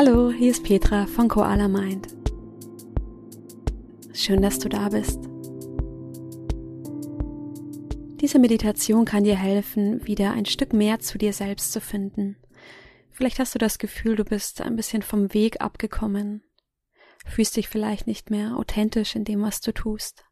Hallo, hier ist Petra von Koala Mind. Schön, dass du da bist. Diese Meditation kann dir helfen, wieder ein Stück mehr zu dir selbst zu finden. Vielleicht hast du das Gefühl, du bist ein bisschen vom Weg abgekommen, fühlst dich vielleicht nicht mehr authentisch in dem, was du tust.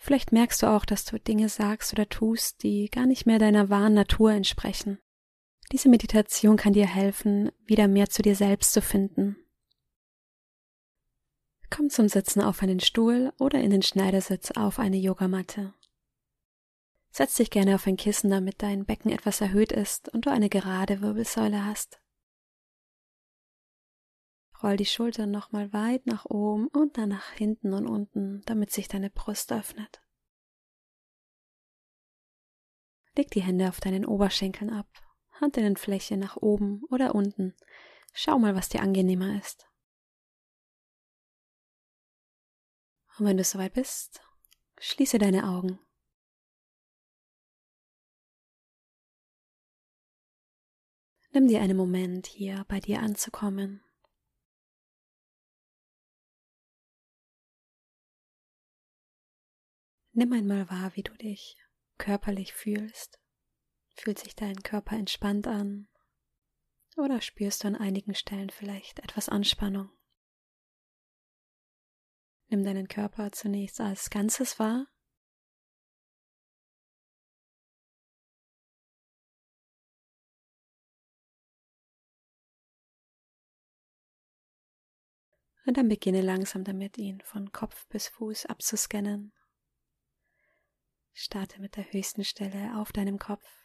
Vielleicht merkst du auch, dass du Dinge sagst oder tust, die gar nicht mehr deiner wahren Natur entsprechen. Diese Meditation kann dir helfen, wieder mehr zu dir selbst zu finden. Komm zum Sitzen auf einen Stuhl oder in den Schneidersitz auf eine Yogamatte. Setz dich gerne auf ein Kissen, damit dein Becken etwas erhöht ist und du eine gerade Wirbelsäule hast. Roll die Schultern nochmal weit nach oben und dann nach hinten und unten, damit sich deine Brust öffnet. Leg die Hände auf deinen Oberschenkeln ab Handinnenfläche nach oben oder unten. Schau mal, was dir angenehmer ist. Und wenn du soweit bist, schließe deine Augen. Nimm dir einen Moment, hier bei dir anzukommen. Nimm einmal wahr, wie du dich körperlich fühlst. Fühlt sich dein Körper entspannt an? Oder spürst du an einigen Stellen vielleicht etwas Anspannung? Nimm deinen Körper zunächst als Ganzes wahr. Und dann beginne langsam damit, ihn von Kopf bis Fuß abzuscannen. Starte mit der höchsten Stelle auf deinem Kopf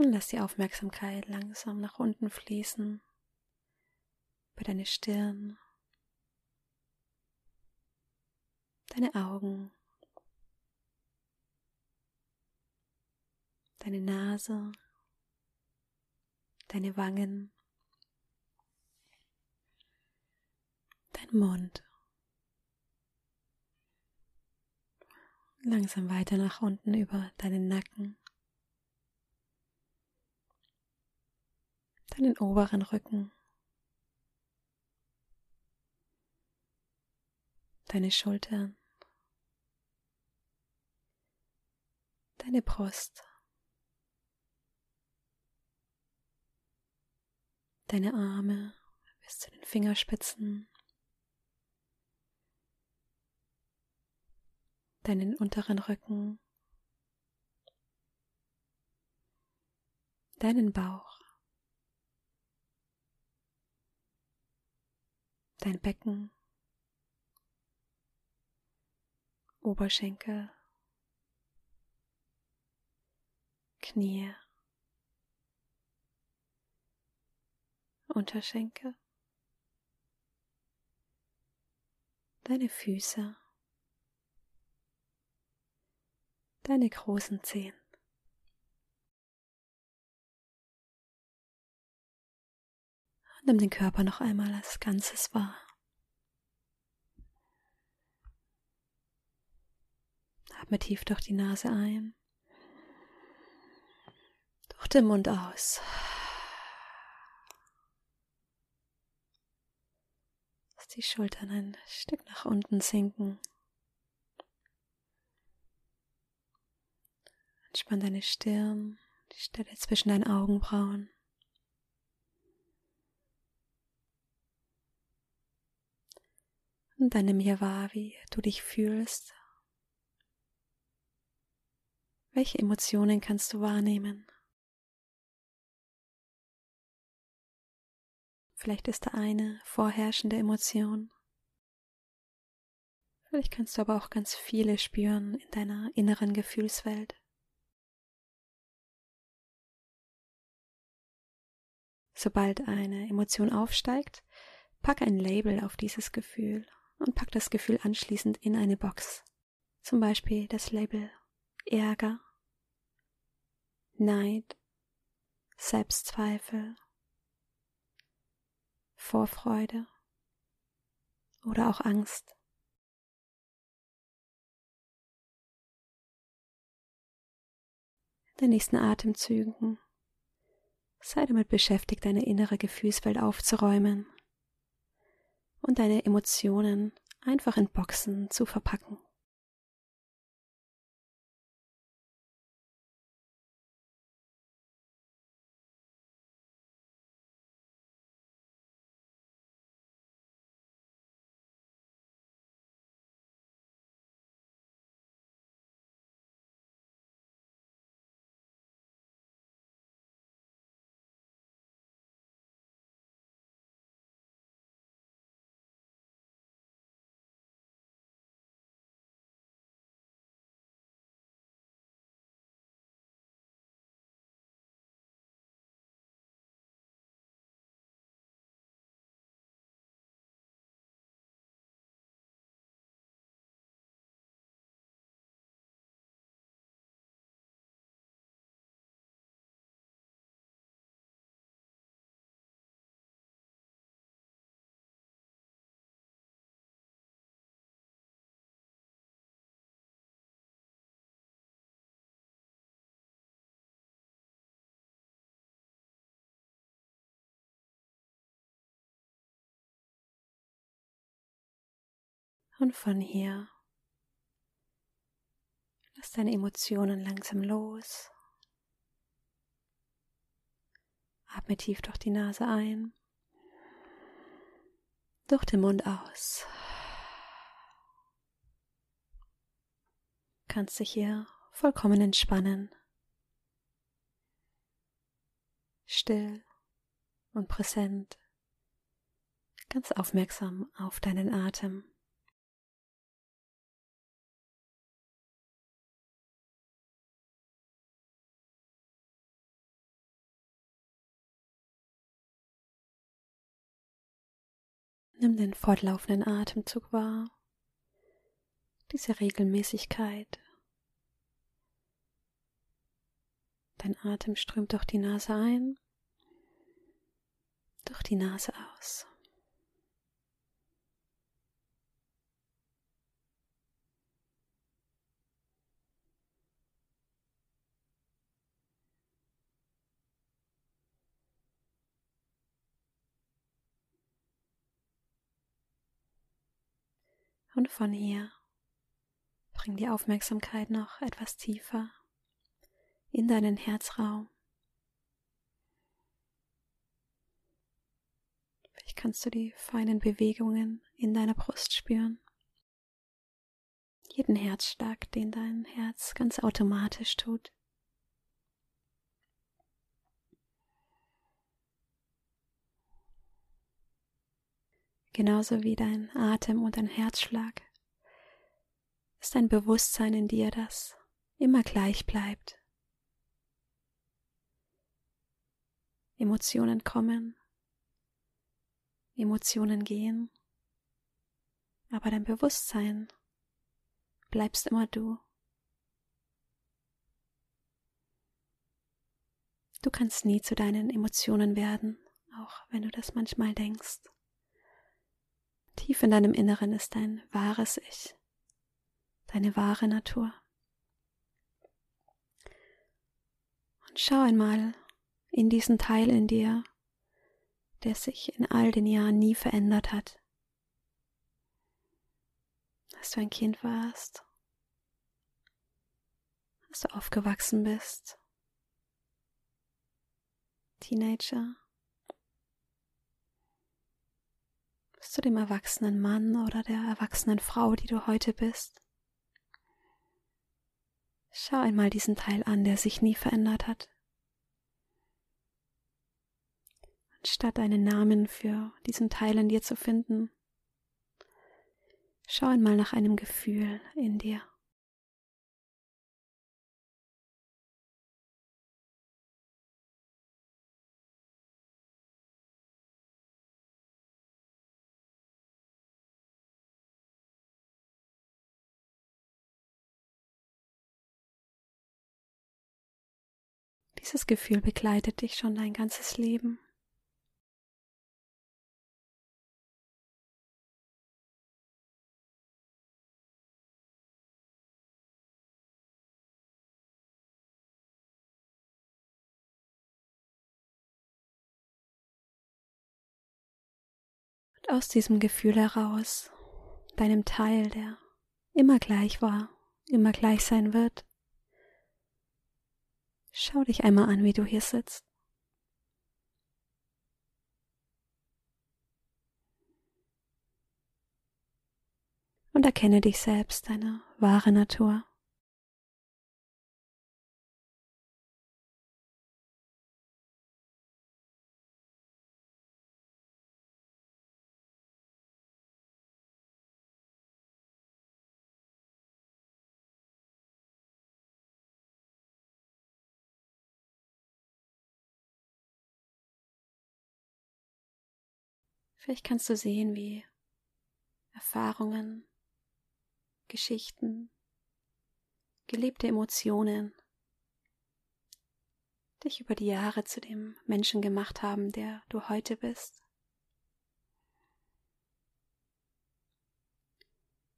Und lass die Aufmerksamkeit langsam nach unten fließen, über deine Stirn, deine Augen, deine Nase, deine Wangen, dein Mund. Langsam weiter nach unten über deinen Nacken. Deinen oberen Rücken, deine Schultern, deine Brust, deine Arme bis zu den Fingerspitzen, deinen unteren Rücken, deinen Bauch. Dein Becken, Oberschenkel, Knie, Unterschenkel, deine Füße, deine großen Zehen. Nimm den Körper noch einmal als Ganzes wahr. Atme tief durch die Nase ein, durch den Mund aus. Lass die Schultern ein Stück nach unten sinken. Entspann deine Stirn, die Stelle zwischen deinen Augenbrauen. Und dann nimm hier wahr, wie du dich fühlst. Welche Emotionen kannst du wahrnehmen? Vielleicht ist da eine vorherrschende Emotion. Vielleicht kannst du aber auch ganz viele spüren in deiner inneren Gefühlswelt. Sobald eine Emotion aufsteigt, pack ein Label auf dieses Gefühl und pack das Gefühl anschließend in eine Box. Zum Beispiel das Label Ärger, Neid, Selbstzweifel, Vorfreude oder auch Angst. In den nächsten Atemzügen Sei damit beschäftigt, deine innere Gefühlswelt aufzuräumen und deine Emotionen einfach in Boxen zu verpacken. Und von hier lass deine Emotionen langsam los. Atme tief durch die Nase ein, durch den Mund aus. Kannst dich hier vollkommen entspannen, still und präsent, ganz aufmerksam auf deinen Atem. Nimm den fortlaufenden Atemzug wahr, diese Regelmäßigkeit. Dein Atem strömt durch die Nase ein, durch die Nase aus. Und von hier bring die Aufmerksamkeit noch etwas tiefer in deinen Herzraum. Vielleicht kannst du die feinen Bewegungen in deiner Brust spüren. Jeden Herzschlag, den dein Herz ganz automatisch tut. Genauso wie dein Atem und dein Herzschlag, ist ein Bewusstsein in dir, das immer gleich bleibt. Emotionen kommen, Emotionen gehen, aber dein Bewusstsein bleibst immer du. Du kannst nie zu deinen Emotionen werden, auch wenn du das manchmal denkst. Tief in deinem Inneren ist dein wahres Ich, deine wahre Natur. Und schau einmal in diesen Teil in dir, der sich in all den Jahren nie verändert hat. Als du ein Kind warst, als du aufgewachsen bist, Teenager, bis zu dem erwachsenen Mann oder der erwachsenen Frau, die du heute bist. Schau einmal diesen Teil an, der sich nie verändert hat. Anstatt einen Namen für diesen Teil in dir zu finden, schau einmal nach einem Gefühl in dir. Dieses Gefühl begleitet dich schon dein ganzes Leben. Und aus diesem Gefühl heraus, deinem Teil, der immer gleich war, immer gleich sein wird, schau dich einmal an, wie du hier sitzt. Und erkenne dich selbst, deine wahre Natur. Vielleicht kannst du sehen, wie Erfahrungen, Geschichten, gelebte Emotionen dich über die Jahre zu dem Menschen gemacht haben, der du heute bist.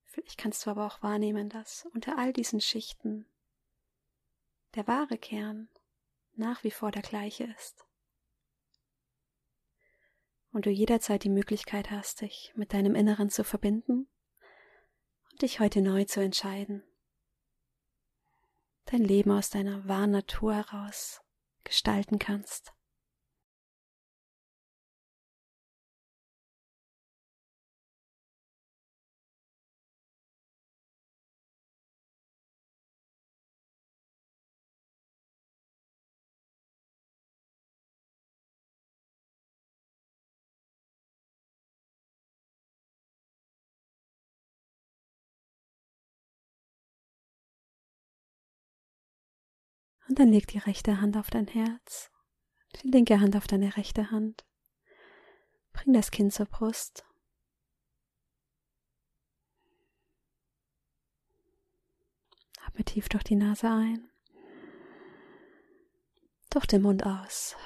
Vielleicht kannst du aber auch wahrnehmen, dass unter all diesen Schichten der wahre Kern nach wie vor der gleiche ist und du jederzeit die Möglichkeit hast, dich mit deinem Inneren zu verbinden und dich heute neu zu entscheiden, dein Leben aus deiner wahren Natur heraus gestalten kannst. Und dann leg die rechte Hand auf dein Herz, die linke Hand auf deine rechte Hand. Bring das Kinn zur Brust. Atme tief durch die Nase ein, durch den Mund aus.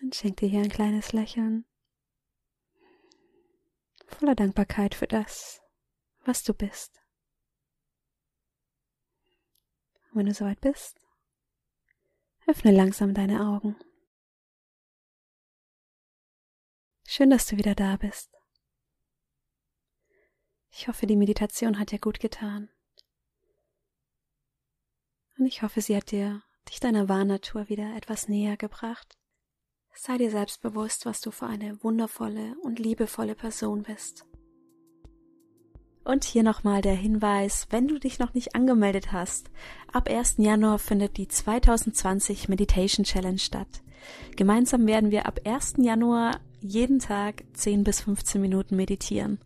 Dann schenk dir hier ein kleines Lächeln, voller Dankbarkeit für das, was du bist. Und wenn du soweit bist, öffne langsam deine Augen. Schön, dass du wieder da bist. Ich hoffe, die Meditation hat dir gut getan. Und ich hoffe, sie hat dir dich deiner Wahrnatur wieder etwas näher gebracht. Sei dir selbst bewusst, was du für eine wundervolle und liebevolle Person bist. Und hier nochmal der Hinweis, wenn du dich noch nicht angemeldet hast, ab 1. Januar findet die 2020 Meditation Challenge statt. Gemeinsam werden wir ab 1. Januar jeden Tag 10 bis 15 Minuten meditieren.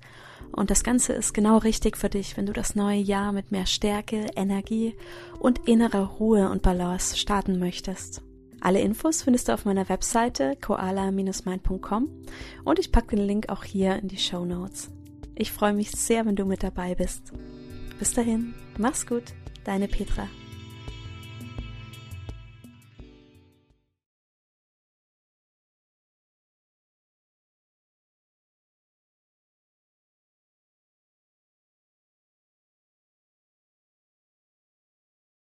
Und das Ganze ist genau richtig für dich, wenn du das neue Jahr mit mehr Stärke, Energie und innerer Ruhe und Balance starten möchtest. Alle Infos findest du auf meiner Webseite koala-mind.com und ich packe den Link auch hier in die Show Notes. Ich freue mich sehr, wenn du mit dabei bist. Bis dahin, mach's gut, deine Petra.